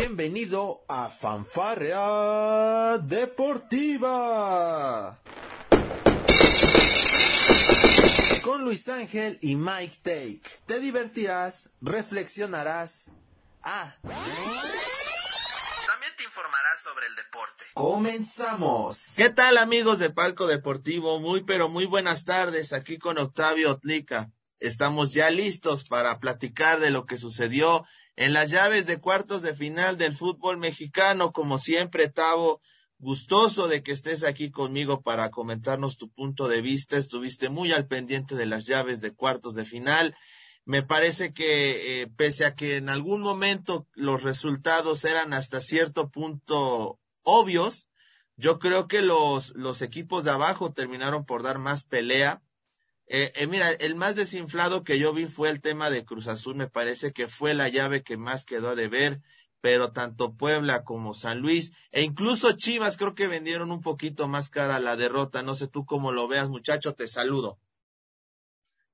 Bienvenido a Fanfarrea Deportiva. Con Luis Ángel y Mike Take. Te divertirás, reflexionarás. Ah. También te informarás sobre el deporte. Comenzamos. ¿Qué tal amigos de Palco Deportivo? Muy pero muy buenas tardes aquí con Octavio Otlica. Estamos ya listos para platicar de lo que sucedió en las llaves de cuartos de final del fútbol mexicano. Como siempre, Tavo, gustoso de que estés aquí conmigo para comentarnos tu punto de vista. Estuviste muy al pendiente de las llaves de cuartos de final. Me parece que eh, pese a que en algún momento los resultados eran hasta cierto punto obvios, yo creo que los, los equipos de abajo terminaron por dar más pelea eh, eh, mira, el más desinflado que yo vi fue el tema de Cruz Azul, me parece que fue la llave que más quedó de ver, pero tanto Puebla como San Luis e incluso Chivas creo que vendieron un poquito más cara la derrota, no sé tú cómo lo veas muchacho, te saludo.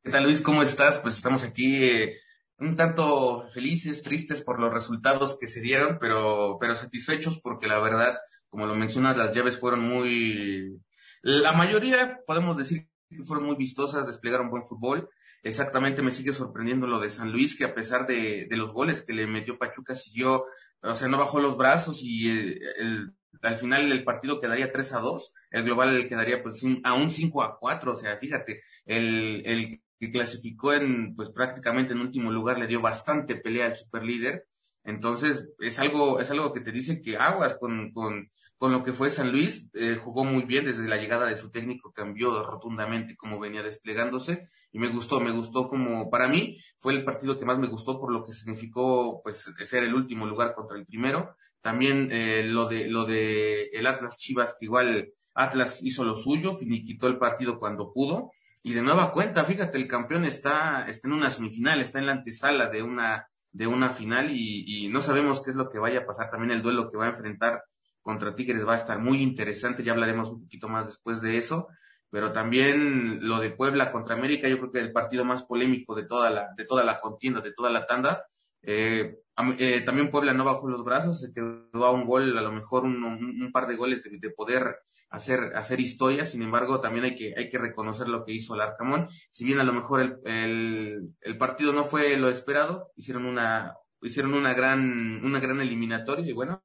¿Qué tal Luis? ¿Cómo estás? Pues estamos aquí eh, un tanto felices, tristes por los resultados que se dieron, pero, pero satisfechos porque la verdad, como lo mencionas, las llaves fueron muy... La mayoría, podemos decir que fueron muy vistosas, desplegaron buen fútbol. Exactamente me sigue sorprendiendo lo de San Luis, que a pesar de, de los goles que le metió Pachuca, siguió, o sea, no bajó los brazos y el, al final el partido quedaría 3 a 2, el global quedaría pues a un 5 a 4, o sea, fíjate, el, el que clasificó en, pues prácticamente en último lugar le dio bastante pelea al superlíder. Entonces, es algo, es algo que te dice que aguas con, con, con lo que fue San Luis, eh, jugó muy bien desde la llegada de su técnico, cambió rotundamente cómo venía desplegándose y me gustó, me gustó como, para mí fue el partido que más me gustó por lo que significó pues ser el último lugar contra el primero. También eh, lo de lo de el Atlas Chivas, que igual Atlas hizo lo suyo, finiquitó el partido cuando pudo. Y de nueva cuenta, fíjate, el campeón está, está en una semifinal, está en la antesala de una, de una final y, y no sabemos qué es lo que vaya a pasar. También el duelo que va a enfrentar contra Tigres va a estar muy interesante, ya hablaremos un poquito más después de eso, pero también lo de Puebla contra América, yo creo que el partido más polémico de toda la, de toda la contienda, de toda la tanda. Eh, eh, también Puebla no bajó los brazos, se quedó a un gol, a lo mejor un, un, par de goles de, poder hacer, hacer historia, sin embargo, también hay que, hay que reconocer lo que hizo el Arcamón. Si bien a lo mejor el, el, el partido no fue lo esperado, hicieron una, hicieron una gran, una gran eliminatoria y bueno,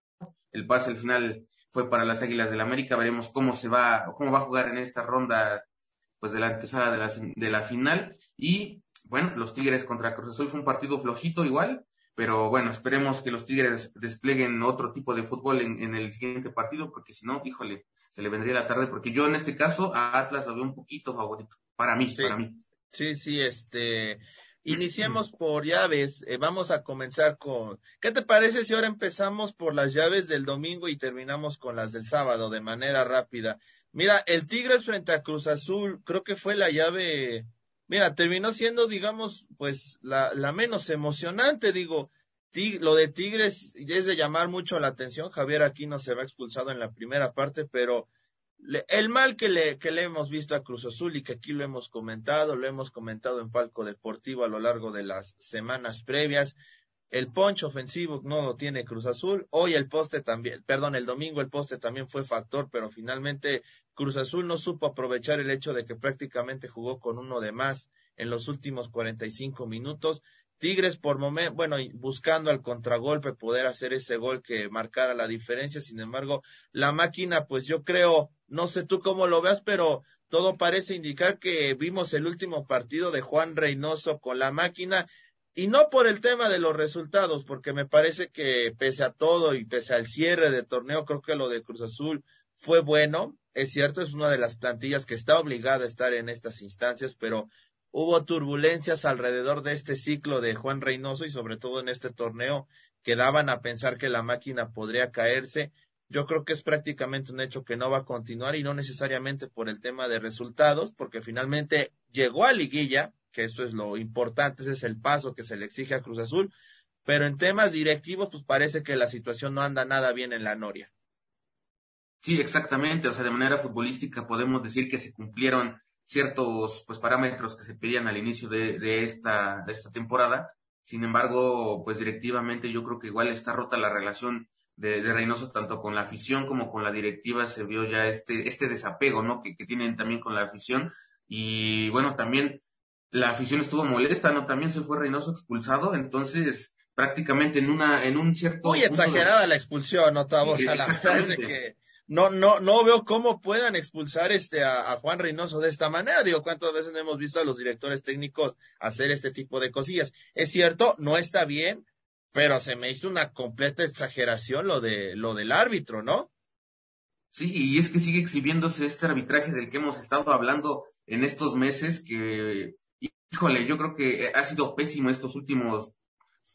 el pase al final fue para las Águilas del América. Veremos cómo se va, cómo va a jugar en esta ronda, pues de la antesala de la, de la final. Y bueno, los Tigres contra Cruz Azul fue un partido flojito igual, pero bueno, esperemos que los Tigres desplieguen otro tipo de fútbol en, en el siguiente partido, porque si no, híjole, se le vendría la tarde, porque yo en este caso a Atlas lo veo un poquito favorito, para mí, para mí. Sí, sí, este, Iniciemos por llaves. Eh, vamos a comenzar con. ¿Qué te parece si ahora empezamos por las llaves del domingo y terminamos con las del sábado de manera rápida? Mira, el Tigres frente a Cruz Azul, creo que fue la llave. Mira, terminó siendo, digamos, pues la, la menos emocionante, digo. lo de Tigres es de llamar mucho la atención. Javier Aquino se va expulsado en la primera parte, pero el mal que le, que le hemos visto a Cruz Azul y que aquí lo hemos comentado, lo hemos comentado en Palco Deportivo a lo largo de las semanas previas, el poncho ofensivo no lo tiene Cruz Azul. Hoy el poste también, perdón, el domingo el poste también fue factor, pero finalmente Cruz Azul no supo aprovechar el hecho de que prácticamente jugó con uno de más en los últimos 45 minutos. Tigres por momento, bueno, buscando al contragolpe poder hacer ese gol que marcara la diferencia. Sin embargo, la máquina, pues yo creo, no sé tú cómo lo veas, pero todo parece indicar que vimos el último partido de Juan Reynoso con la máquina y no por el tema de los resultados, porque me parece que pese a todo y pese al cierre de torneo, creo que lo de Cruz Azul fue bueno. Es cierto, es una de las plantillas que está obligada a estar en estas instancias, pero hubo turbulencias alrededor de este ciclo de Juan Reynoso y sobre todo en este torneo que daban a pensar que la máquina podría caerse. Yo creo que es prácticamente un hecho que no va a continuar y no necesariamente por el tema de resultados, porque finalmente llegó a liguilla, que eso es lo importante, ese es el paso que se le exige a Cruz Azul, pero en temas directivos pues parece que la situación no anda nada bien en la Noria. Sí, exactamente, o sea, de manera futbolística podemos decir que se cumplieron ciertos pues parámetros que se pedían al inicio de, de, esta, de esta temporada. Sin embargo, pues directivamente yo creo que igual está rota la relación de, Reynoso tanto con la afición como con la directiva. Se vio ya este, este desapego, ¿no? Que, que tienen también con la afición. Y bueno, también la afición estuvo molesta, ¿no? También se fue Reynoso expulsado, entonces prácticamente en una, en un cierto. Muy exagerada la expulsión, ¿no? O sea, la verdad es que no, no, no veo cómo puedan expulsar este a, Juan Reynoso de esta manera. Digo, cuántas veces hemos visto a los directores técnicos hacer este tipo de cosillas. Es cierto, no está bien, pero se me hizo una completa exageración lo de lo del árbitro, ¿no? Sí, y es que sigue exhibiéndose este arbitraje del que hemos estado hablando en estos meses que híjole, yo creo que ha sido pésimo estos últimos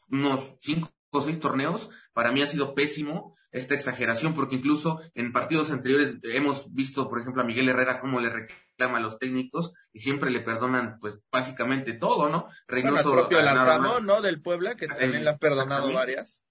unos cinco o seis torneos. Para mí ha sido pésimo esta exageración, porque incluso en partidos anteriores hemos visto, por ejemplo, a Miguel Herrera cómo le reclama a los técnicos y siempre le perdonan, pues, básicamente todo, ¿no? Reynoso. el propio ¿no? Del Puebla, que también le ha perdonado varias.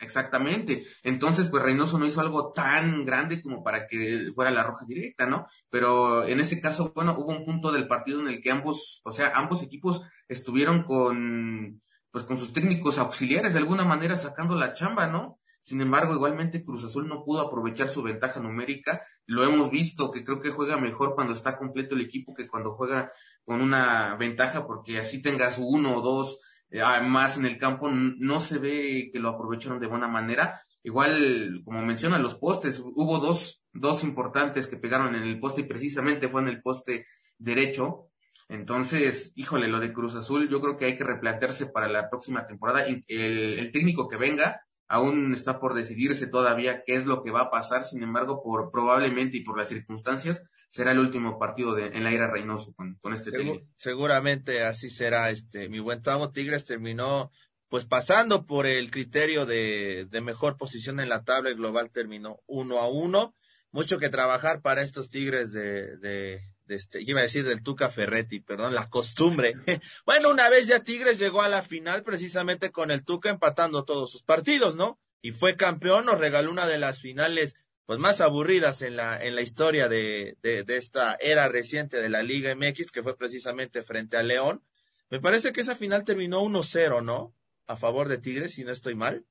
Exactamente. Entonces, pues Reynoso no hizo algo tan grande como para que fuera la roja directa, ¿no? Pero en ese caso, bueno, hubo un punto del partido en el que ambos, o sea, ambos equipos estuvieron con, pues con sus técnicos auxiliares de alguna manera sacando la chamba, ¿no? Sin embargo, igualmente Cruz Azul no pudo aprovechar su ventaja numérica. Lo hemos visto que creo que juega mejor cuando está completo el equipo que cuando juega con una ventaja, porque así tengas uno o dos Además, en el campo no se ve que lo aprovecharon de buena manera. Igual, como menciona, los postes, hubo dos, dos importantes que pegaron en el poste y precisamente fue en el poste derecho. Entonces, híjole, lo de Cruz Azul, yo creo que hay que replantearse para la próxima temporada. El, el técnico que venga aún está por decidirse todavía qué es lo que va a pasar. Sin embargo, por probablemente y por las circunstancias, será el último partido de, en la era Reynoso con, este técnico. Seguramente así será. Este, mi buen Tavo Tigres terminó pues pasando por el criterio de, de mejor posición en la tabla, el global terminó uno a uno. Mucho que trabajar para estos Tigres de, de, de este, iba a decir del Tuca Ferretti, perdón, la costumbre. bueno, una vez ya Tigres llegó a la final precisamente con el Tuca empatando todos sus partidos, ¿no? Y fue campeón, nos regaló una de las finales pues más aburridas en la, en la historia de, de, de, esta era reciente de la Liga MX, que fue precisamente frente a León. Me parece que esa final terminó 1-0, ¿no? A favor de Tigres, si no estoy mal.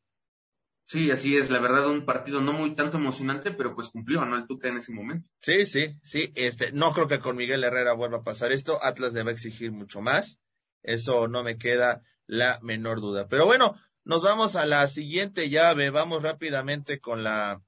Sí, así es, la verdad, un partido no muy tanto emocionante, pero pues cumplió, ¿no? El Tuca en ese momento. Sí, sí, sí, este, no creo que con Miguel Herrera vuelva a pasar esto, Atlas debe exigir mucho más, eso no me queda la menor duda. Pero bueno, nos vamos a la siguiente llave, vamos rápidamente con la,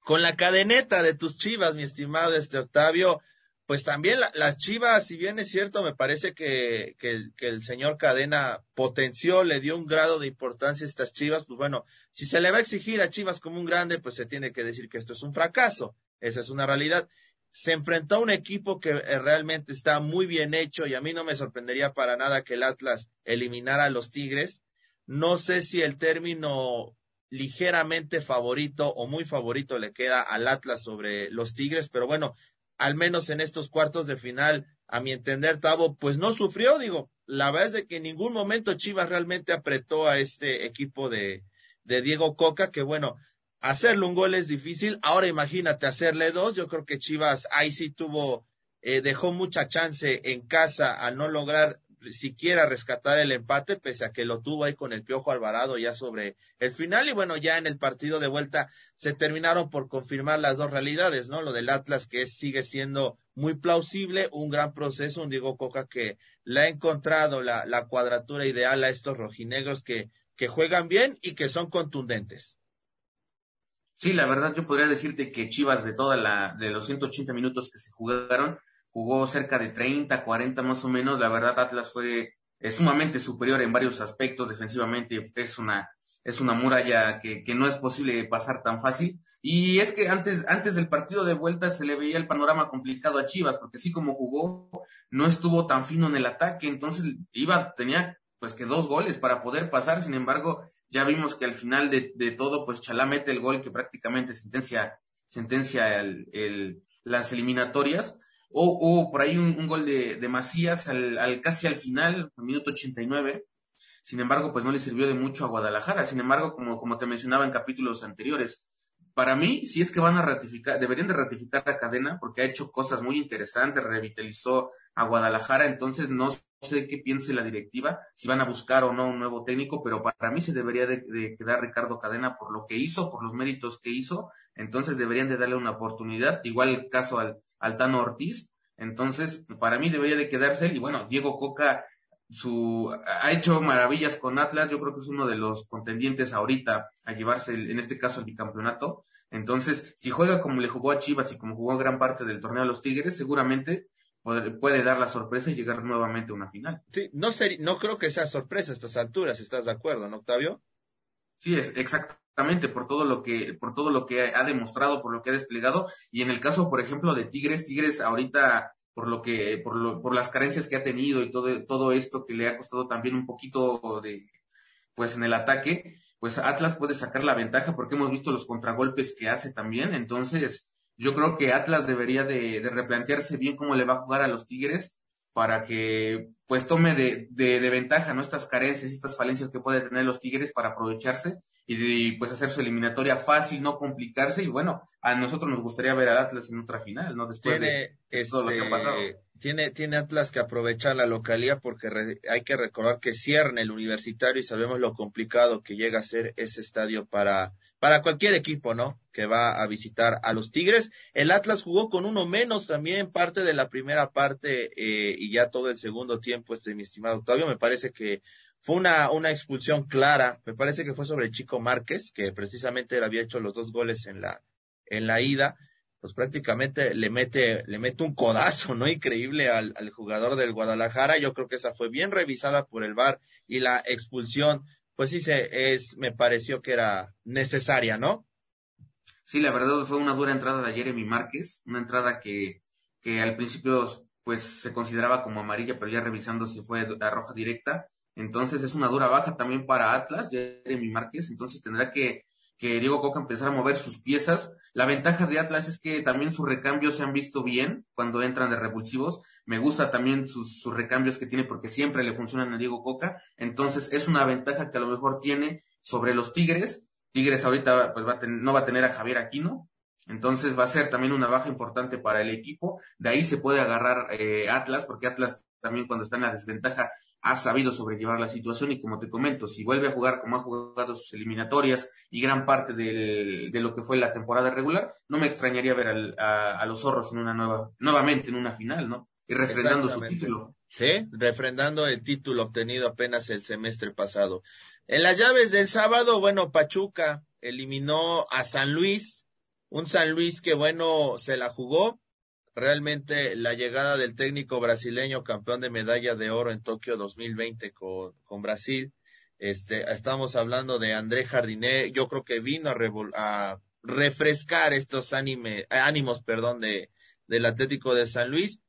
con la cadeneta de tus chivas, mi estimado este Octavio, pues también las chivas, si bien es cierto, me parece que, que, el señor Cadena potenció, le dio un grado de importancia a estas chivas, pues bueno, si se le va a exigir a chivas como un grande, pues se tiene que decir que esto es un fracaso, esa es una realidad. Se enfrentó a un equipo que eh, realmente está muy bien hecho y a mí no me sorprendería para nada que el Atlas eliminara a los Tigres. No sé si el término ligeramente favorito o muy favorito le queda al Atlas sobre los Tigres, pero bueno, al menos en estos cuartos de final, a mi entender, Tavo, pues no sufrió, digo, la verdad es de que en ningún momento Chivas realmente apretó a este equipo de, de Diego Coca, que bueno, hacerle un gol es difícil, ahora imagínate hacerle dos, yo creo que Chivas ahí sí tuvo, eh, dejó mucha chance en casa a no lograr siquiera rescatar el empate, pese a que lo tuvo ahí con el Piojo Alvarado ya sobre el final. Y bueno, ya en el partido de vuelta se terminaron por confirmar las dos realidades, ¿no? Lo del Atlas, que sigue siendo muy plausible, un gran proceso, un Diego Coca que le ha encontrado la, la cuadratura ideal a estos rojinegros que, que juegan bien y que son contundentes. Sí, la verdad yo podría decirte que Chivas de toda la, de los 180 minutos que se jugaron, jugó cerca de 30, 40 más o menos. La verdad, Atlas fue sumamente superior en varios aspectos defensivamente. Es una, es una muralla que, que, no es posible pasar tan fácil. Y es que antes, antes del partido de vuelta se le veía el panorama complicado a Chivas, porque así como jugó, no estuvo tan fino en el ataque. Entonces iba, tenía pues que dos goles para poder pasar. Sin embargo, ya vimos que al final de, de todo, pues Chalá mete el gol que prácticamente sentencia, sentencia el, el, las eliminatorias. Hubo, por ahí un, gol de, de Macías al, al, casi al final, al minuto 89. Sin embargo, pues no le sirvió de mucho a Guadalajara. Sin embargo, como, como te mencionaba en capítulos anteriores, para mí, si es que van a ratificar, deberían de ratificar la cadena porque ha hecho cosas muy interesantes, revitalizó a Guadalajara, entonces no sé qué piense la directiva, si van a buscar o no un nuevo técnico, pero para mí se debería de, quedar Ricardo Cadena por lo que hizo, por los méritos que hizo, entonces deberían de darle una oportunidad, igual el caso al, al Tano Ortiz, entonces para mí debería de quedarse él, y bueno, Diego Coca su, ha hecho maravillas con Atlas, yo creo que es uno de los contendientes ahorita a llevarse, en este caso, el bicampeonato. Entonces, si juega como le jugó a Chivas y como jugó gran parte del torneo a los Tigres, seguramente puede, dar la sorpresa y llegar nuevamente a una final. Sí, no, ser, no creo que sea sorpresa a estas alturas, ¿estás de acuerdo, no, Octavio? Sí, es exactamente por todo lo que por todo lo que ha demostrado, por lo que ha desplegado y en el caso, por ejemplo, de Tigres, Tigres ahorita por lo que, por, lo, por las carencias que ha tenido y todo, todo esto que le ha costado también un poquito de, pues en el ataque, pues Atlas puede sacar la ventaja porque hemos visto los contragolpes que hace también. Entonces, yo creo que Atlas debería de, replantearse bien cómo le va a jugar a los Tigres para que pues tome de, de, ventaja ¿no? estas carencias, estas falencias que puede tener los Tigres para aprovecharse y, pues hacer su eliminatoria fácil, no complicarse y bueno, a nosotros nos gustaría ver al Atlas en otra final, ¿no? Después de, todo lo que ha este, pasado. Tiene, tiene Atlas que aprovechar la localía porque hay que recordar que cierra el universitario y sabemos lo complicado que llega a ser ese estadio para para cualquier equipo, ¿no? Que va a visitar a los Tigres. El Atlas jugó con uno menos también parte de la primera parte eh, y ya todo el segundo tiempo, este mi estimado Octavio, me parece que fue una, una expulsión clara, me parece que fue sobre Chico Márquez, que precisamente él había hecho los dos goles en la, en la ida, pues prácticamente le mete, le mete un codazo, ¿no? Increíble al, al jugador del Guadalajara. Yo creo que esa fue bien revisada por el VAR y la expulsión pues sí se es, me pareció que era necesaria, ¿no? Sí, la verdad fue una dura entrada de Jeremy Márquez, una entrada que, que al principio pues se consideraba como amarilla, pero ya revisando si fue la roja directa. Entonces es una dura baja también para Atlas, Jeremy Márquez, entonces tendrá que que Diego Coca empezara a mover sus piezas. La ventaja de Atlas es que también sus recambios se han visto bien cuando entran de revulsivos. Me gusta también sus, recambios que tiene porque siempre le funcionan a Diego Coca. Entonces es una ventaja que a lo mejor tiene sobre los Tigres. Tigres ahorita pues no va a tener a Javier Aquino. Entonces va a ser también una baja importante para el equipo. De ahí se puede agarrar eh, Atlas porque Atlas también cuando está en la desventaja ha sabido sobrellevar la situación y como te comento, si vuelve a jugar como ha jugado sus eliminatorias y gran parte de lo que fue la temporada regular, no me extrañaría ver a, los zorros en una nueva, nuevamente en una final, ¿no? Y refrendando su título. Sí, refrendando el título obtenido apenas el semestre pasado. En las llaves del sábado, bueno, Pachuca eliminó a San Luis, un San Luis que bueno, se la jugó, realmente la llegada del técnico brasileño campeón de medalla de oro en Tokio 2020 con, con Brasil. Este, estamos hablando de André Jardiné, yo creo que vino a, a refrescar estos anime, ánimos, perdón, de, del Atlético de San Luis.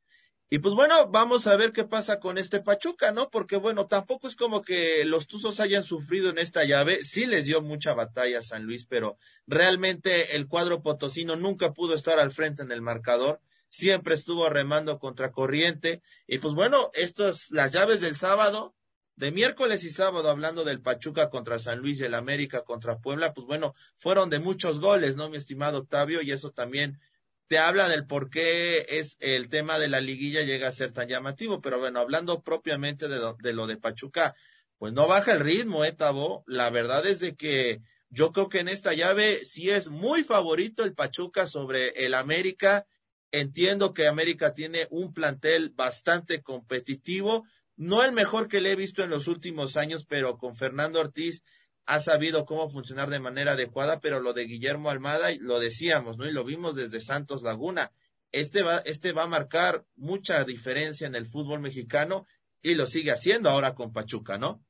Y pues bueno, vamos a ver qué pasa con este Pachuca, ¿no? Porque bueno, tampoco es como que los Tuzos hayan sufrido en esta llave, sí les dio mucha batalla a San Luis, pero realmente el cuadro potosino nunca pudo estar al frente en el marcador siempre estuvo remando contra corriente. Y pues bueno, estas, las llaves del sábado, de miércoles y sábado, hablando del Pachuca contra San Luis y el América contra Puebla, pues bueno, fueron de muchos goles, ¿no, mi estimado Octavio? Y eso también te habla del por qué es el tema de la liguilla llega a ser tan llamativo. Pero bueno, hablando propiamente de lo de, lo de Pachuca, pues no baja el ritmo, ¿eh, Tabo? La verdad es de que yo creo que en esta llave sí es muy favorito el Pachuca sobre el América Entiendo que América tiene un plantel bastante competitivo, no el mejor que le he visto en los últimos años, pero con Fernando Ortiz ha sabido cómo funcionar de manera adecuada, pero lo de Guillermo Almada lo decíamos, ¿no? Y lo vimos desde Santos Laguna. Este va, este va a marcar mucha diferencia en el fútbol mexicano y lo sigue haciendo ahora con Pachuca, ¿no?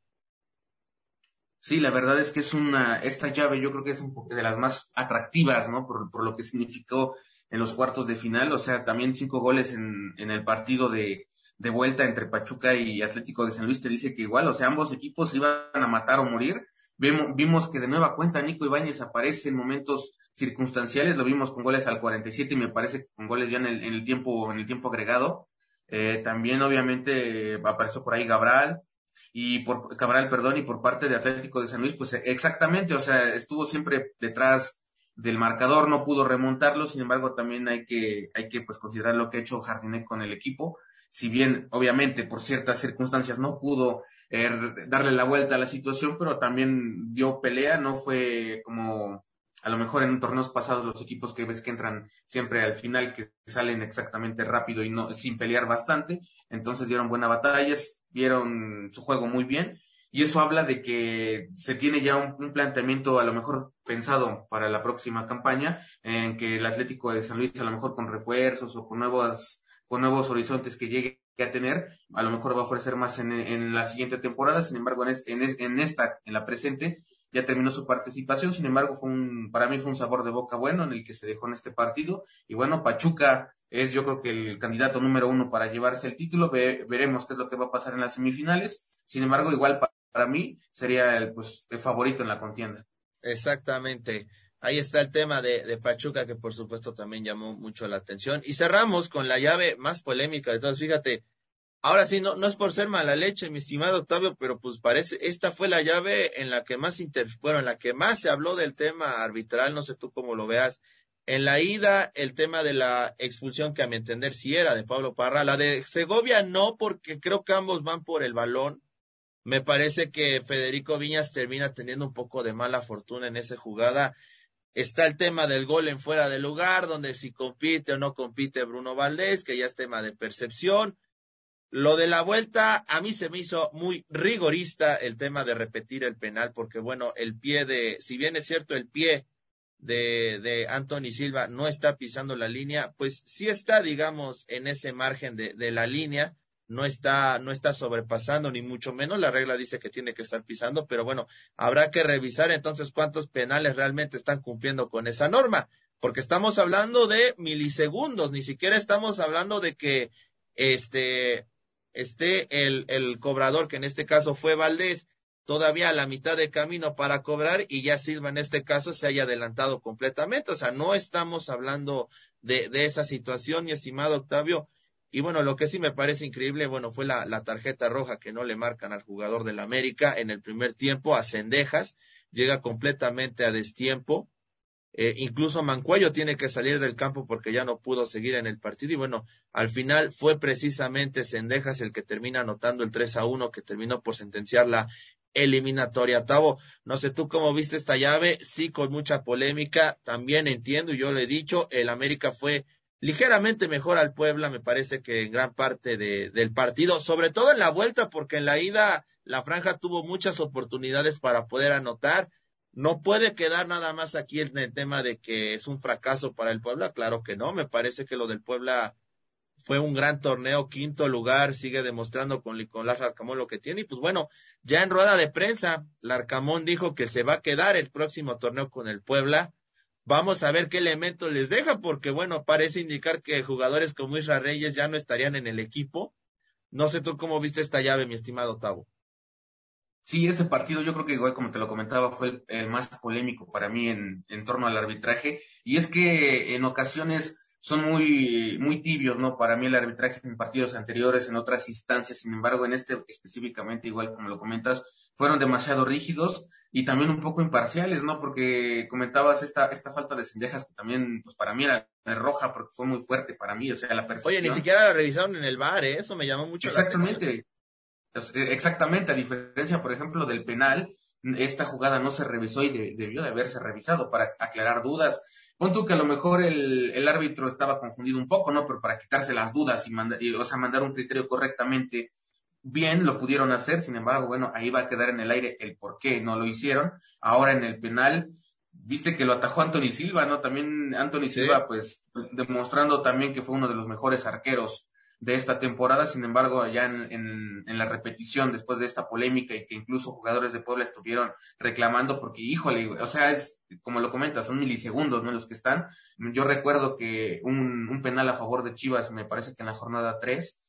Sí, la verdad es que es una, esta llave yo creo que es un de las más atractivas, ¿no? Por, por lo que significó en los cuartos de final, o sea, también cinco goles en, el partido de, vuelta entre Pachuca y Atlético de San Luis te dice que igual, o sea, ambos equipos iban a matar o morir. Vimos, vimos que de nueva cuenta Nico Ibáñez aparece en momentos circunstanciales, lo vimos con goles al 47 y me parece que con goles ya en el, en el tiempo, en el tiempo agregado. Eh, también obviamente apareció por ahí Cabral y por Cabral, perdón, y por parte de Atlético de San Luis, pues exactamente, o sea, estuvo siempre detrás del marcador, no pudo remontarlo, sin embargo también hay que, hay que pues considerar lo que ha hecho Jardinet con el equipo. si bien obviamente por ciertas circunstancias no pudo eh, darle la vuelta a la situación, pero también dio pelea, no fue como a lo mejor en torneos pasados los equipos que ves que entran siempre al final, que salen exactamente rápido y no sin pelear bastante, entonces dieron buenas batallas, vieron su juego muy bien y eso habla de que se tiene ya un, planteamiento a lo mejor pensado para la próxima campaña, en que el Atlético de San Luis a lo mejor con refuerzos o con nuevos, con nuevos horizontes que llegue a tener, a lo mejor va a ofrecer más en, la siguiente temporada, sin embargo en, en, esta, en la presente, ya terminó su participación, sin embargo fue un, para mí fue un sabor de boca bueno en el que se dejó en este partido, y bueno, Pachuca es yo creo que el candidato número uno para llevarse el título, veremos qué es lo que va a pasar en las semifinales, sin embargo igual para mí sería el, pues, el favorito en la contienda. Exactamente. Ahí está el tema de, de, Pachuca, que por supuesto también llamó mucho la atención. Y cerramos con la llave más polémica de todas. Fíjate, ahora sí, no, no es por ser mala leche, mi estimado Octavio, pero pues parece, esta fue la llave en la que más inter, en la que más se habló del tema arbitral, no sé tú cómo lo veas. En la ida, el tema de la expulsión, que a mi entender sí era de Pablo Parra, la de Segovia no, porque creo que ambos van por el balón me parece que Federico Viñas termina teniendo un poco de mala fortuna en esa jugada. Está el tema del gol en fuera de lugar, donde si compite o no compite Bruno Valdés, que ya es tema de percepción. Lo de la vuelta, a mí se me hizo muy rigorista el tema de repetir el penal, porque bueno, el pie de, si bien es cierto, el pie de, de Anthony Silva no está pisando la línea, pues sí está, digamos, en ese margen de, de la línea no está, no está sobrepasando, ni mucho menos. La regla dice que tiene que estar pisando, pero bueno, habrá que revisar entonces cuántos penales realmente están cumpliendo con esa norma, porque estamos hablando de milisegundos, ni siquiera estamos hablando de que este esté el, el cobrador, que en este caso fue Valdés, todavía a la mitad de camino para cobrar y ya Silva en este caso se haya adelantado completamente. O sea, no estamos hablando de, de esa situación, mi estimado Octavio. Y bueno, lo que sí me parece increíble, bueno, fue la, la tarjeta roja que no le marcan al jugador del América en el primer tiempo, a Cendejas, llega completamente a destiempo. Eh, incluso Mancuello tiene que salir del campo porque ya no pudo seguir en el partido. Y bueno, al final fue precisamente Cendejas el que termina anotando el 3 a 1, que terminó por sentenciar la eliminatoria. Tavo, no sé tú cómo viste esta llave, sí, con mucha polémica. También entiendo, yo le he dicho, el América fue ligeramente mejor al Puebla, me parece que en gran parte de, del partido, sobre todo en la vuelta, porque en la ida la franja tuvo muchas oportunidades para poder anotar. No puede quedar nada más aquí en el tema de que es un fracaso para el Puebla, claro que no, me parece que lo del Puebla fue un gran torneo, quinto lugar, sigue demostrando con Nicolás Larcamón lo que tiene. Y pues bueno, ya en rueda de prensa, Larcamón dijo que se va a quedar el próximo torneo con el Puebla Vamos a ver qué elementos les deja, porque bueno, parece indicar que jugadores como Israel Reyes ya no estarían en el equipo. No sé tú cómo viste esta llave, mi estimado Tavo. Sí, este partido yo creo que igual como te lo comentaba fue el, más polémico para mí en, en, torno al arbitraje y es que en ocasiones son muy, muy tibios, ¿no? Para mí el arbitraje en partidos anteriores, en otras instancias, sin embargo en este específicamente igual como lo comentas, fueron demasiado rígidos y también un poco imparciales, ¿no? Porque comentabas esta, esta falta de cendejas que también, pues para mí era roja porque fue muy fuerte para mí, o sea, la persona. Oye, ni siquiera la revisaron en el bar, ¿eh? eso me llamó mucho Exactamente. la atención. Eh, exactamente, a diferencia, por ejemplo, del penal, esta jugada no se revisó y debió de haberse revisado para aclarar dudas. Pon tú que a lo mejor el, el, árbitro estaba confundido un poco, ¿no? Pero para quitarse las dudas y, mandar, y, o sea, mandar un criterio correctamente, bien lo pudieron hacer, sin embargo, bueno, ahí va a quedar en el aire el por qué no lo hicieron. Ahora en el penal, viste que lo atajó Anthony Silva, ¿no? También Anthony Silva, pues, demostrando también que fue uno de los mejores arqueros de esta temporada, sin embargo, allá en, en, la repetición, después de esta polémica y que incluso jugadores de Puebla estuvieron reclamando, porque, híjole, o sea, es, como lo comentas, son milisegundos, ¿no? Los que están. Yo recuerdo que un, un penal a favor de Chivas, me parece que en la jornada 3,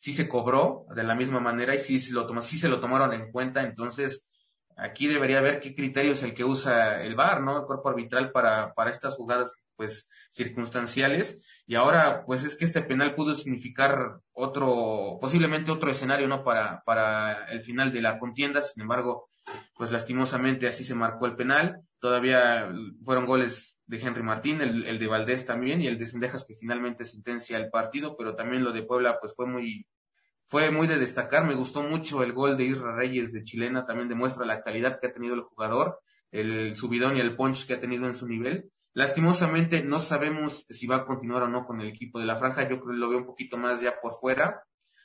sí se cobró de la misma manera y sí se lo, tomó, sí se lo tomaron en cuenta. Entonces, aquí debería ver qué criterio es el que usa el VAR, ¿no? El cuerpo arbitral para, para estas jugadas, pues, circunstanciales. Y ahora, pues, es que este penal pudo significar otro, posiblemente otro escenario, ¿no? Para, para el final de la contienda. Sin embargo, pues lastimosamente así se marcó el penal. Todavía fueron goles de Henry Martín, el, el de Valdés también y el de Sendejas que finalmente sentencia el partido, pero también lo de Puebla pues fue muy, fue muy de destacar. Me gustó mucho el gol de Isra Reyes de Chilena, también demuestra la calidad que ha tenido el jugador, el subidón y el punch que ha tenido en su nivel. Lastimosamente no sabemos si va a continuar o no con el equipo de la franja. Yo creo que lo veo un poquito más ya por fuera,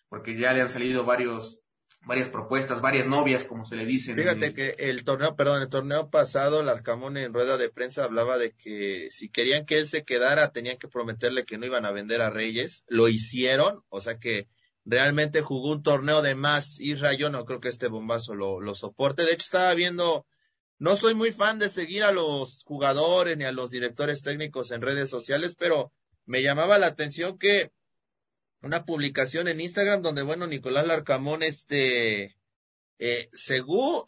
porque ya le han salido varios, varias propuestas, varias novias, como se le dice. Fíjate que el torneo, perdón, el torneo pasado, el Arcamón en rueda de prensa hablaba de que si querían que él se quedara, tenían que prometerle que no iban a vender a Reyes. Lo hicieron, o sea que realmente jugó un torneo de más. Isra, yo no creo que este bombazo lo, lo soporte. De hecho, estaba viendo no soy muy fan de seguir a los jugadores ni a los directores técnicos en redes sociales, pero me llamaba la atención que una publicación en Instagram donde, bueno, Nicolás Larcamón, este, eh,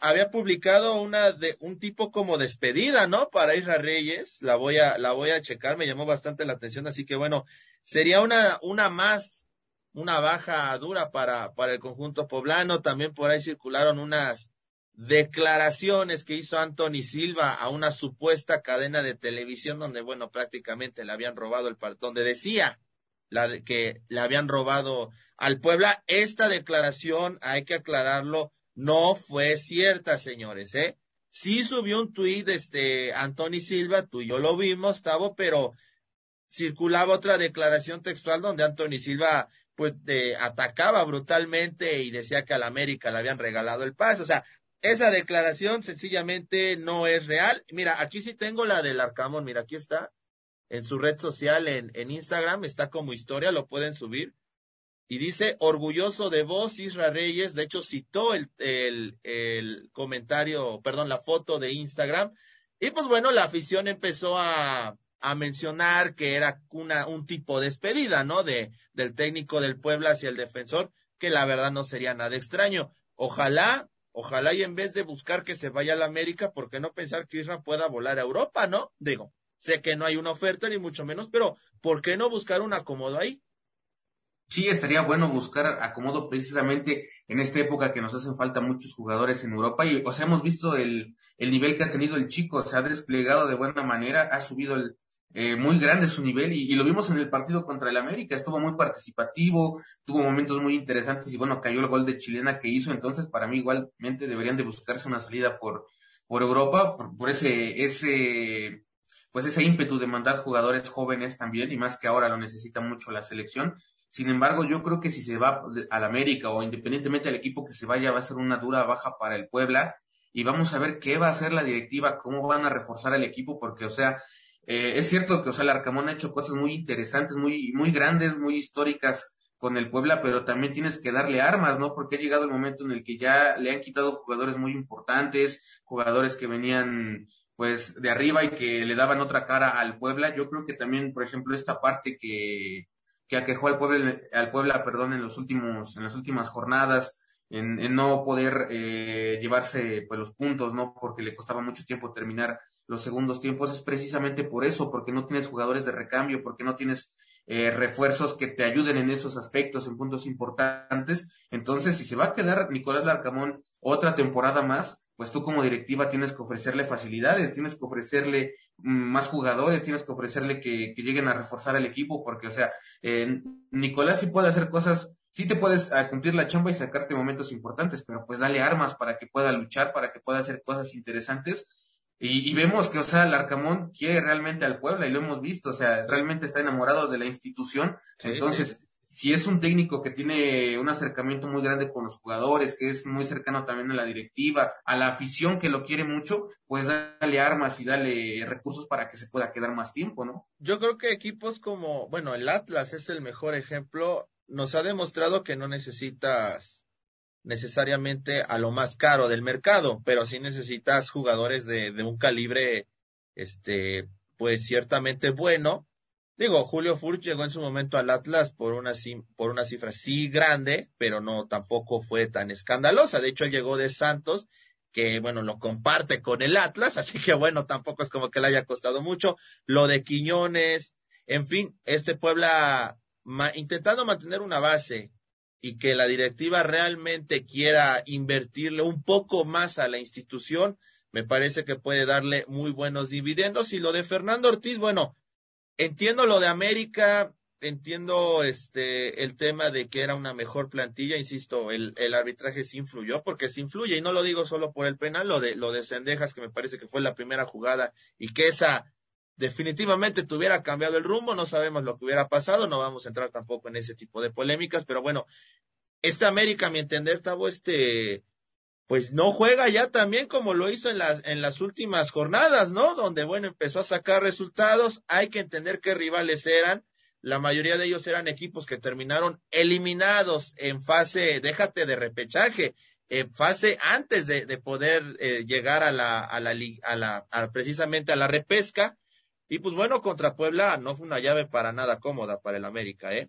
había publicado una de un tipo como despedida, ¿no? Para Isra Reyes, la voy a, la voy a checar, me llamó bastante la atención, así que bueno, sería una, una más, una baja dura para, para el conjunto poblano, también por ahí circularon unas, declaraciones que hizo Anthony Silva a una supuesta cadena de televisión donde, bueno, prácticamente le habían robado el partido, donde decía la que le habían robado al Puebla. Esta declaración, hay que aclararlo, no fue cierta, señores, ¿eh? Sí subió un tuit, este, Anthony Silva, tú y yo lo vimos, Tavo, pero circulaba otra declaración textual donde Anthony Silva pues atacaba brutalmente y decía que al América le habían regalado el pase. O sea, esa declaración sencillamente no es real. Mira, aquí sí tengo la del Arcamón, mira, aquí está, en su red social, en, en Instagram, está como historia, lo pueden subir. Y dice, orgulloso de vos, Isra Reyes, de hecho citó el, el, el comentario, perdón, la foto de Instagram. Y pues bueno, la afición empezó a, a mencionar que era una, un tipo de despedida, ¿no? De, del técnico del Puebla hacia el defensor, que la verdad no sería nada extraño. Ojalá Ojalá y en vez de buscar que se vaya a la América, ¿por qué no pensar que Isra pueda volar a Europa, no? Digo, sé que no hay una oferta ni mucho menos, pero ¿por qué no buscar un acomodo ahí? Sí, estaría bueno buscar acomodo precisamente en esta época que nos hacen falta muchos jugadores en Europa y, o sea, hemos visto el, el nivel que ha tenido el chico, se ha desplegado de buena manera, ha subido el, eh, muy grande su nivel y, lo vimos en el partido contra el América, estuvo muy participativo, tuvo momentos muy interesantes y bueno, cayó el gol de chilena que hizo, entonces para mí igualmente deberían de buscarse una salida por, por Europa, por, ese, ese, pues ese ímpetu de mandar jugadores jóvenes también y más que ahora lo necesita mucho la selección. Sin embargo, yo creo que si se va al América o independientemente del equipo que se vaya, va a ser una dura baja para el Puebla y vamos a ver qué va a hacer la directiva, cómo van a reforzar el equipo, porque, o sea, eh, es cierto que, o sea, el Arcamón ha hecho cosas muy interesantes, muy, muy grandes, muy históricas con el Puebla, pero también tienes que darle armas, ¿no? Porque ha llegado el momento en el que ya le han quitado jugadores muy importantes, jugadores que venían pues de arriba y que le daban otra cara al Puebla. Yo creo que también, por ejemplo, esta parte que, que aquejó al Puebla, al Puebla, perdón, en los últimos, en las últimas jornadas, en, en no poder eh, llevarse pues los puntos, ¿no? Porque le costaba mucho tiempo terminar los segundos tiempos es precisamente por eso, porque no tienes jugadores de recambio, porque no tienes eh, refuerzos que te ayuden en esos aspectos, en puntos importantes. Entonces, si se va a quedar Nicolás Larcamón otra temporada más, pues tú como directiva tienes que ofrecerle facilidades, tienes que ofrecerle mm, más jugadores, tienes que ofrecerle que, lleguen a reforzar al equipo, porque, o sea, eh, Nicolás sí puede hacer cosas, sí te puedes cumplir la chamba y sacarte momentos importantes, pero pues dale armas para que pueda luchar, para que pueda hacer cosas interesantes y, vemos que, o sea, el Arcamón quiere realmente al Puebla y lo hemos visto, o sea, realmente está enamorado de la institución. Entonces, si es un técnico que tiene un acercamiento muy grande con los jugadores, que es muy cercano también a la directiva, a la afición que lo quiere mucho, pues dale armas y dale recursos para que se pueda quedar más tiempo, ¿no? Yo creo que equipos como, bueno, el Atlas es el mejor ejemplo, nos ha demostrado que no necesitas necesariamente a lo más caro del mercado, pero sí necesitas jugadores de, de un calibre, este, pues ciertamente bueno. Digo, Julio Furch llegó en su momento al Atlas por una, por una cifra sí grande, pero no tampoco fue tan escandalosa. De hecho, llegó de Santos, que bueno, lo comparte con el Atlas, así que bueno, tampoco es como que le haya costado mucho. Lo de Quiñones, en fin, este Puebla intentando mantener una base y que la directiva realmente quiera invertirle un poco más a la institución, me parece que puede darle muy buenos dividendos. Y lo de Fernando Ortiz, bueno, entiendo lo de América, entiendo este el tema de que era una mejor plantilla, insisto, el, el arbitraje sí influyó, porque sí influye, y no lo digo solo por el penal, lo de lo de Sendejas, que me parece que fue la primera jugada, y que esa definitivamente tuviera cambiado el rumbo, no sabemos lo que hubiera pasado, no vamos a entrar tampoco en ese tipo de polémicas, pero bueno, este América, a mi entender, Tavo, este, pues no juega ya también como lo hizo en las, en las últimas jornadas, ¿no? Donde, bueno, empezó a sacar resultados, hay que entender qué rivales eran, la mayoría de ellos eran equipos que terminaron eliminados en fase, déjate de repechaje, en fase antes de, de poder eh, llegar a la, a la, a la, precisamente a la repesca, y pues bueno, contra Puebla no fue una llave para nada cómoda para el América, ¿eh?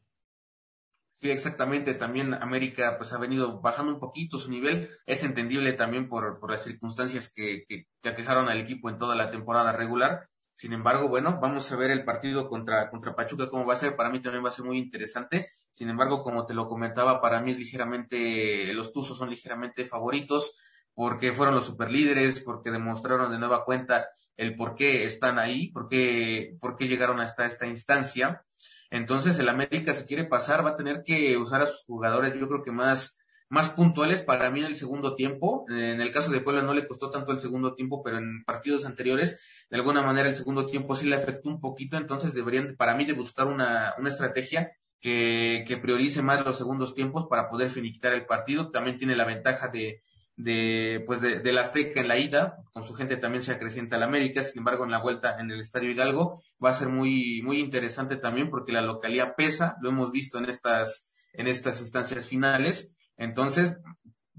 Sí, exactamente. También América pues ha venido bajando un poquito su nivel. Es entendible también por, las circunstancias que, que, que, aquejaron al equipo en toda la temporada regular. Sin embargo, bueno, vamos a ver el partido contra, contra Pachuca cómo va a ser. Para mí también va a ser muy interesante. Sin embargo, como te lo comentaba, para mí es ligeramente, los Tuzos son ligeramente favoritos porque fueron los superlíderes, porque demostraron de nueva cuenta el por qué están ahí, por qué, por qué llegaron hasta esta instancia. Entonces, el América, si quiere pasar, va a tener que usar a sus jugadores, yo creo que más, más puntuales para mí en el segundo tiempo. En el caso de Puebla no le costó tanto el segundo tiempo, pero en partidos anteriores, de alguna manera, el segundo tiempo sí le afectó un poquito. Entonces, deberían, para mí, de buscar una, una estrategia que, que priorice más los segundos tiempos para poder finiquitar el partido. También tiene la ventaja de, de, pues de, de la Azteca en la ida, con su gente también se acrecienta la América, sin embargo en la vuelta en el Estadio Hidalgo va a ser muy, muy interesante también porque la localidad pesa, lo hemos visto en estas, en estas instancias finales, entonces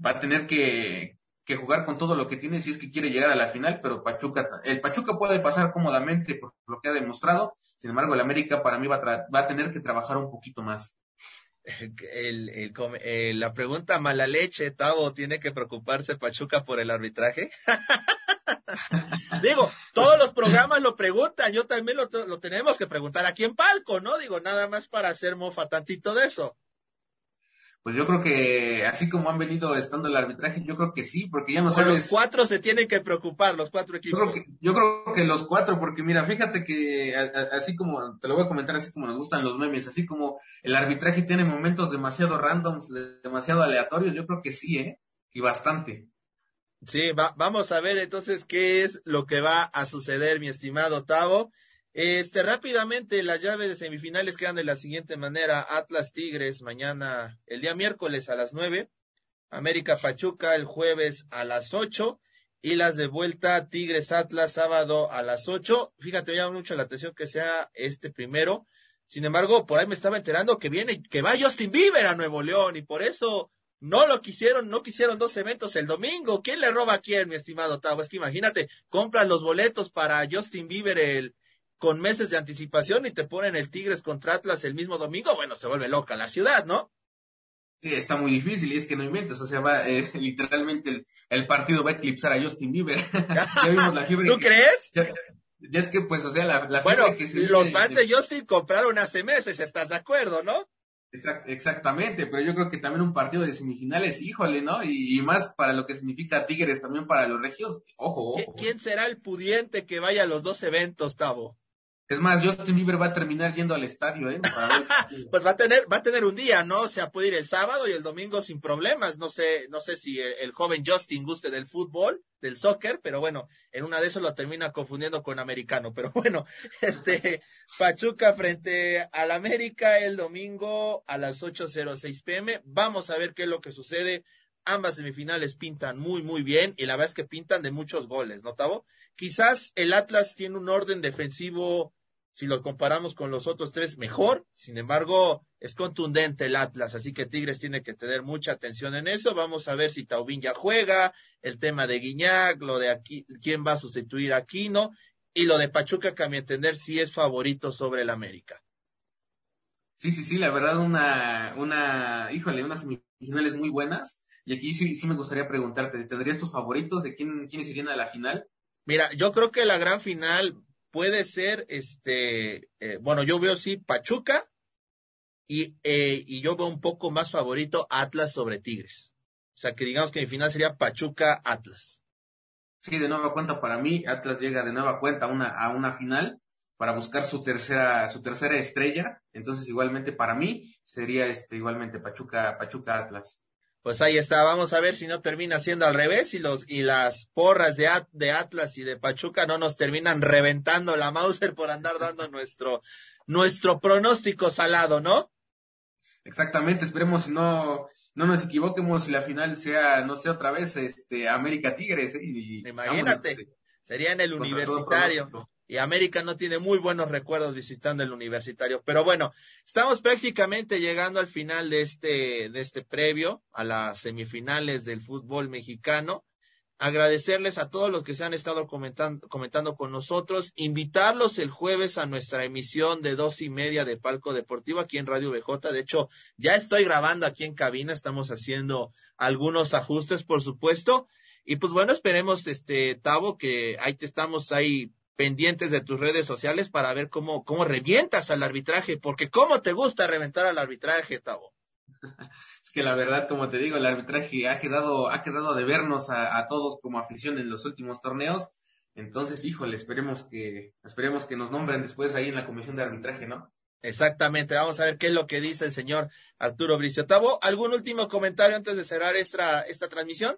va a tener que, que jugar con todo lo que tiene si es que quiere llegar a la final, pero Pachuca, el Pachuca puede pasar cómodamente por lo que ha demostrado, sin embargo el América para mí va a, va a tener que trabajar un poquito más el, eh, la pregunta mala leche, Tavo, ¿tiene que preocuparse Pachuca por el arbitraje? Digo, todos los programas lo preguntan, yo también lo, lo, tenemos que preguntar aquí en Palco, ¿no? Digo, nada más para hacer mofa tantito de eso pues yo creo que así como han venido estando el arbitraje, yo creo que sí, porque ya no sabes. Los cuatro se tienen que preocupar, los cuatro equipos. Yo creo que, yo creo que los cuatro, porque mira, fíjate que así como, te lo voy a comentar así como nos gustan los memes, así como el arbitraje tiene momentos demasiado randoms, demasiado aleatorios, yo creo que sí, ¿eh? Y bastante. Sí, va, vamos a ver entonces qué es lo que va a suceder, mi estimado Tavo. Este, rápidamente, las llaves de semifinales quedan de la siguiente manera. Atlas Tigres mañana, el día miércoles a las nueve. América Pachuca el jueves a las ocho. Y las de vuelta Tigres Atlas sábado a las ocho. Fíjate, me llama mucho la atención que sea este primero. Sin embargo, por ahí me estaba enterando que viene, que va Justin Bieber a Nuevo León y por eso no lo quisieron, no quisieron dos eventos el domingo. ¿Quién le roba a quién, mi estimado Tavo? Es que imagínate, compran los boletos para Justin Bieber el, con meses de anticipación y te ponen el Tigres contra Atlas el mismo domingo, bueno, se vuelve loca la ciudad, ¿no? Sí, está muy difícil y es que no inventes, o sea, va, eh, literalmente el, el, partido va a eclipsar a Justin Bieber. ya vimos la fiebre. ¿Tú que, crees? Ya, ya, es que, pues, o sea, la, la bueno, que se los fans de Justin compraron hace meses, ¿estás de acuerdo, no? Exactamente, pero yo creo que también un partido de semifinales, híjole, ¿no? Y, y, más para lo que significa Tigres también para los regios, ojo, ojo. ¿Quién será el pudiente que vaya a los dos eventos, Tavo? Es más, Justin Bieber va a terminar yendo al estadio, ¿eh? pues va a tener, va a tener un día, ¿no? O sea, puede ir el sábado y el domingo sin problemas. No sé, no sé si el, el, joven Justin guste del fútbol, del soccer, pero bueno, en una de esas lo termina confundiendo con americano. Pero bueno, este, Pachuca frente al América el domingo a las 8.06 pm. Vamos a ver qué es lo que sucede. Ambas semifinales pintan muy, muy bien y la verdad es que pintan de muchos goles, ¿no, Tavo? Quizás el Atlas tiene un orden defensivo si lo comparamos con los otros tres, mejor. Sin embargo, es contundente el Atlas, así que Tigres tiene que tener mucha atención en eso. Vamos a ver si Taubín ya juega, el tema de Guiñac, lo de aquí, quién va a sustituir a Aquino, y lo de Pachuca, que a mi entender sí es favorito sobre el América. Sí, sí, sí, la verdad, una, una, híjole, unas semifinales muy buenas. Y aquí sí, sí me gustaría preguntarte, ¿tendrías tus favoritos de quién, quiénes irían a la final? Mira, yo creo que la gran final puede ser, este, eh, bueno, yo veo sí Pachuca y, eh, y yo veo un poco más favorito Atlas sobre Tigres. O sea, que digamos que mi final sería Pachuca-Atlas. Sí, de nueva cuenta para mí, Atlas llega de nueva cuenta a una, a una final para buscar su tercera, su tercera estrella. Entonces, igualmente para mí sería este, igualmente Pachuca, Pachuca Atlas. Pues ahí está, vamos a ver si no termina siendo al revés y los y las porras de, de Atlas y de Pachuca no nos terminan reventando la Mauser por andar dando nuestro nuestro pronóstico salado, ¿no? Exactamente, esperemos no, no nos equivoquemos y la final sea, no sé, otra vez, este, América Tigres. ¿eh? Imagínate, sería en el universitario. Y América no tiene muy buenos recuerdos visitando el universitario. Pero bueno, estamos prácticamente llegando al final de este, de este previo, a las semifinales del fútbol mexicano agradecerles a todos los que se han estado comentando, comentando con nosotros, invitarlos el jueves a nuestra emisión de dos y media de Palco Deportivo aquí en Radio BJ. De hecho, ya estoy grabando aquí en cabina, estamos haciendo algunos ajustes, por supuesto. Y pues bueno, esperemos, este, Tavo, que ahí te estamos ahí pendientes de tus redes sociales para ver cómo, cómo revientas al arbitraje, porque cómo te gusta reventar al arbitraje, Tavo. Es que la verdad, como te digo, el arbitraje ha quedado, ha quedado de vernos a, todos como afición en los últimos torneos. Entonces, híjole, esperemos que, esperemos que nos nombren después ahí en la comisión de arbitraje, ¿no? Exactamente, vamos a ver qué es lo que dice el señor Arturo Bricio. Tavo, ¿algún último comentario antes de cerrar esta, esta transmisión?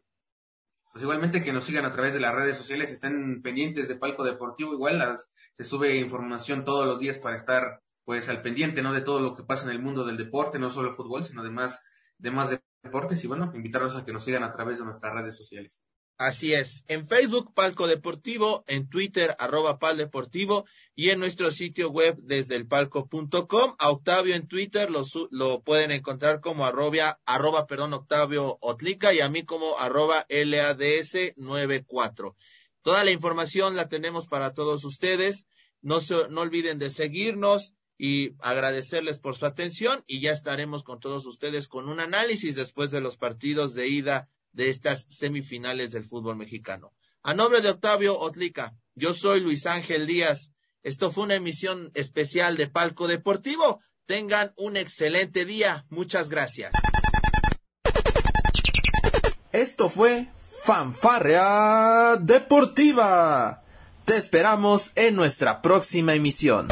Pues igualmente que nos sigan a través de las redes sociales, estén pendientes de Palco Deportivo, igual las, se sube información todos los días para estar pues al pendiente, ¿no? De todo lo que pasa en el mundo del deporte, no solo el fútbol, sino además de más deportes y bueno, invitarlos a que nos sigan a través de nuestras redes sociales. Así es, en Facebook Palco Deportivo, en Twitter arroba Pal Deportivo y en nuestro sitio web desde el palco.com. A Octavio en Twitter lo, pueden encontrar como arroba, arroba, perdón, Octavio Otlica y a mí como arroba LADS94. Toda la información la tenemos para todos ustedes. No, se, no olviden de seguirnos, y agradecerles por su atención y ya estaremos con todos ustedes con un análisis después de los partidos de ida de estas semifinales del fútbol mexicano. A nombre de Octavio Otlica, yo soy Luis Ángel Díaz. Esto fue una emisión especial de Palco Deportivo. Tengan un excelente día. Muchas gracias. Esto fue Fanfarrea Deportiva. Te esperamos en nuestra próxima emisión.